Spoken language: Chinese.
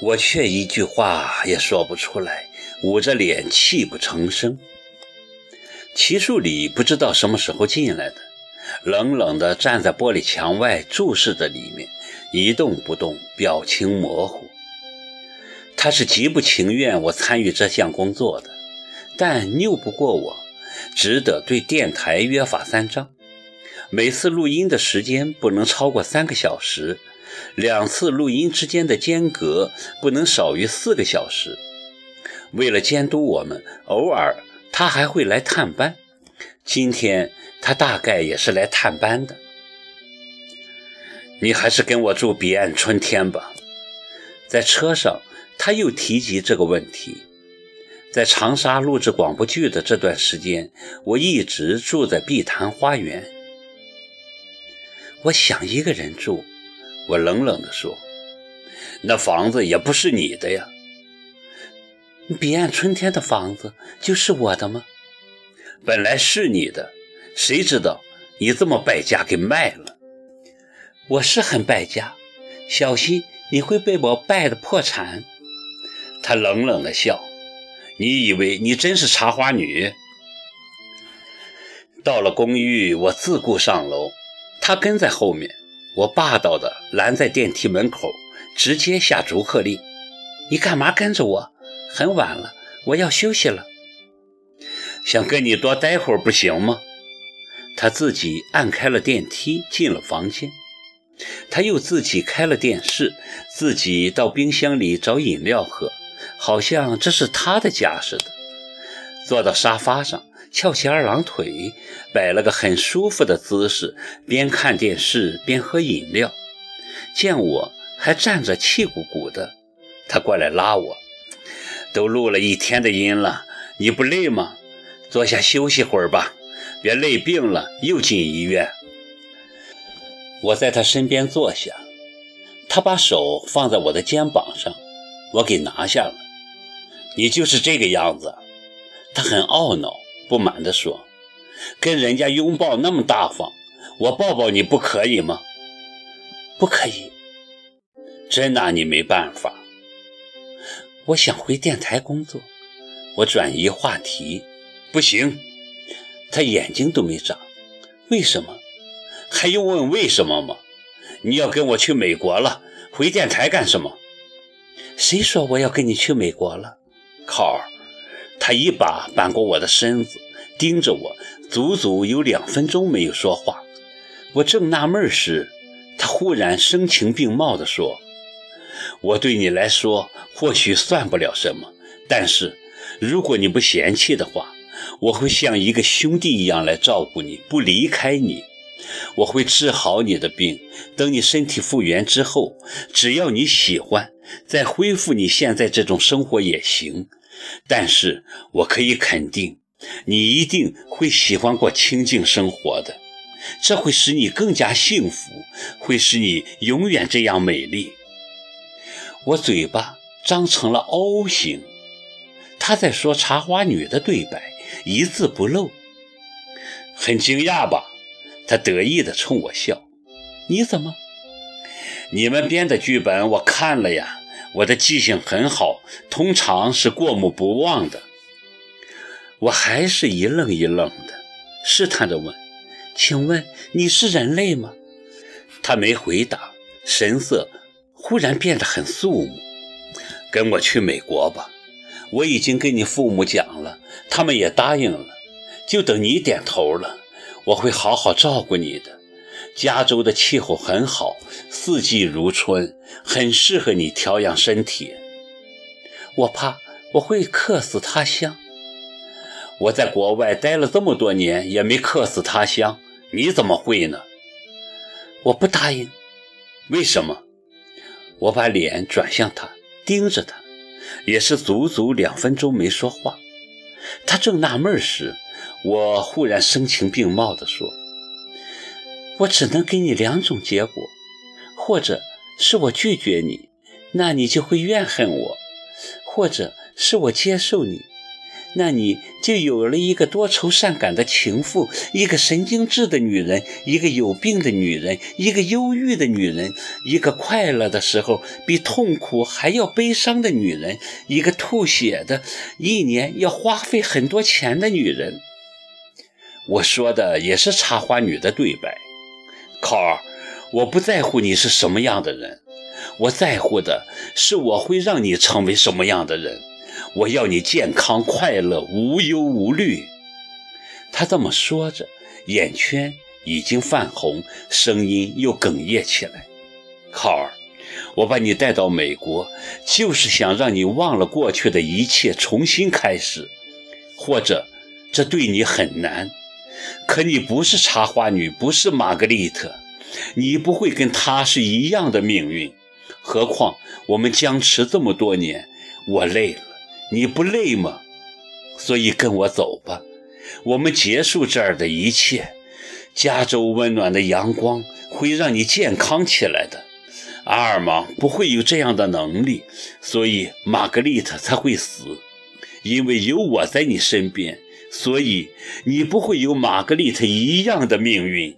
我却一句话也说不出来，捂着脸泣不成声。齐树礼不知道什么时候进来的，冷冷地站在玻璃墙外注视着里面，一动不动，表情模糊。他是极不情愿我参与这项工作的，但拗不过我，只得对电台约法三章：每次录音的时间不能超过三个小时。两次录音之间的间隔不能少于四个小时。为了监督我们，偶尔他还会来探班。今天他大概也是来探班的。你还是跟我住彼岸春天吧。在车上，他又提及这个问题。在长沙录制广播剧的这段时间，我一直住在碧潭花园。我想一个人住。我冷冷地说：“那房子也不是你的呀。彼岸春天的房子就是我的吗？本来是你的，谁知道你这么败家给卖了？我是很败家，小心你会被我败得破产。”他冷冷地笑：“你以为你真是茶花女？”到了公寓，我自顾上楼，他跟在后面。我霸道的拦在电梯门口，直接下逐客令：“你干嘛跟着我？很晚了，我要休息了。想跟你多待会儿不行吗？”他自己按开了电梯，进了房间。他又自己开了电视，自己到冰箱里找饮料喝，好像这是他的家似的。坐到沙发上。翘起二郎腿，摆了个很舒服的姿势，边看电视边喝饮料。见我还站着气鼓鼓的，他过来拉我：“都录了一天的音了，你不累吗？坐下休息会儿吧，别累病了又进医院。”我在他身边坐下，他把手放在我的肩膀上，我给拿下了。你就是这个样子，他很懊恼。不满地说：“跟人家拥抱那么大方，我抱抱你不可以吗？”“不可以。”“真拿你没办法。”“我想回电台工作。”我转移话题。“不行。”他眼睛都没眨。“为什么？还用问为什么吗？你要跟我去美国了，回电台干什么？”“谁说我要跟你去美国了？”“靠儿。”他一把扳过我的身子，盯着我，足足有两分钟没有说话。我正纳闷时，他忽然声情并茂地说：“我对你来说或许算不了什么，但是如果你不嫌弃的话，我会像一个兄弟一样来照顾你，不离开你。我会治好你的病，等你身体复原之后，只要你喜欢，再恢复你现在这种生活也行。”但是我可以肯定，你一定会喜欢过清静生活的，这会使你更加幸福，会使你永远这样美丽。我嘴巴张成了 O 型，他在说茶花女的对白，一字不漏。很惊讶吧？他得意地冲我笑。你怎么？你们编的剧本我看了呀。我的记性很好，通常是过目不忘的。我还是一愣一愣的，试探着问：“请问你是人类吗？”他没回答，神色忽然变得很肃穆。跟我去美国吧，我已经跟你父母讲了，他们也答应了，就等你点头了。我会好好照顾你的。加州的气候很好，四季如春，很适合你调养身体。我怕我会客死他乡。我在国外待了这么多年，也没客死他乡，你怎么会呢？我不答应。为什么？我把脸转向他，盯着他，也是足足两分钟没说话。他正纳闷时，我忽然声情并茂地说。我只能给你两种结果，或者是我拒绝你，那你就会怨恨我；或者是我接受你，那你就有了一个多愁善感的情妇，一个神经质的女人，一个有病的女人，一个忧郁的女人，一个快乐的时候比痛苦还要悲伤的女人，一个吐血的，一年要花费很多钱的女人。我说的也是插花女的对白，考儿，我不在乎你是什么样的人，我在乎的是我会让你成为什么样的人。我要你健康快乐，无忧无虑。他这么说着，眼圈已经泛红，声音又哽咽起来。考儿，我把你带到美国，就是想让你忘了过去的一切，重新开始。或者，这对你很难。可你不是插花女，不是玛格丽特，你不会跟她是一样的命运。何况我们僵持这么多年，我累了。你不累吗？所以跟我走吧，我们结束这儿的一切。加州温暖的阳光会让你健康起来的。阿尔芒不会有这样的能力，所以玛格丽特才会死。因为有我在你身边，所以你不会有玛格丽特一样的命运。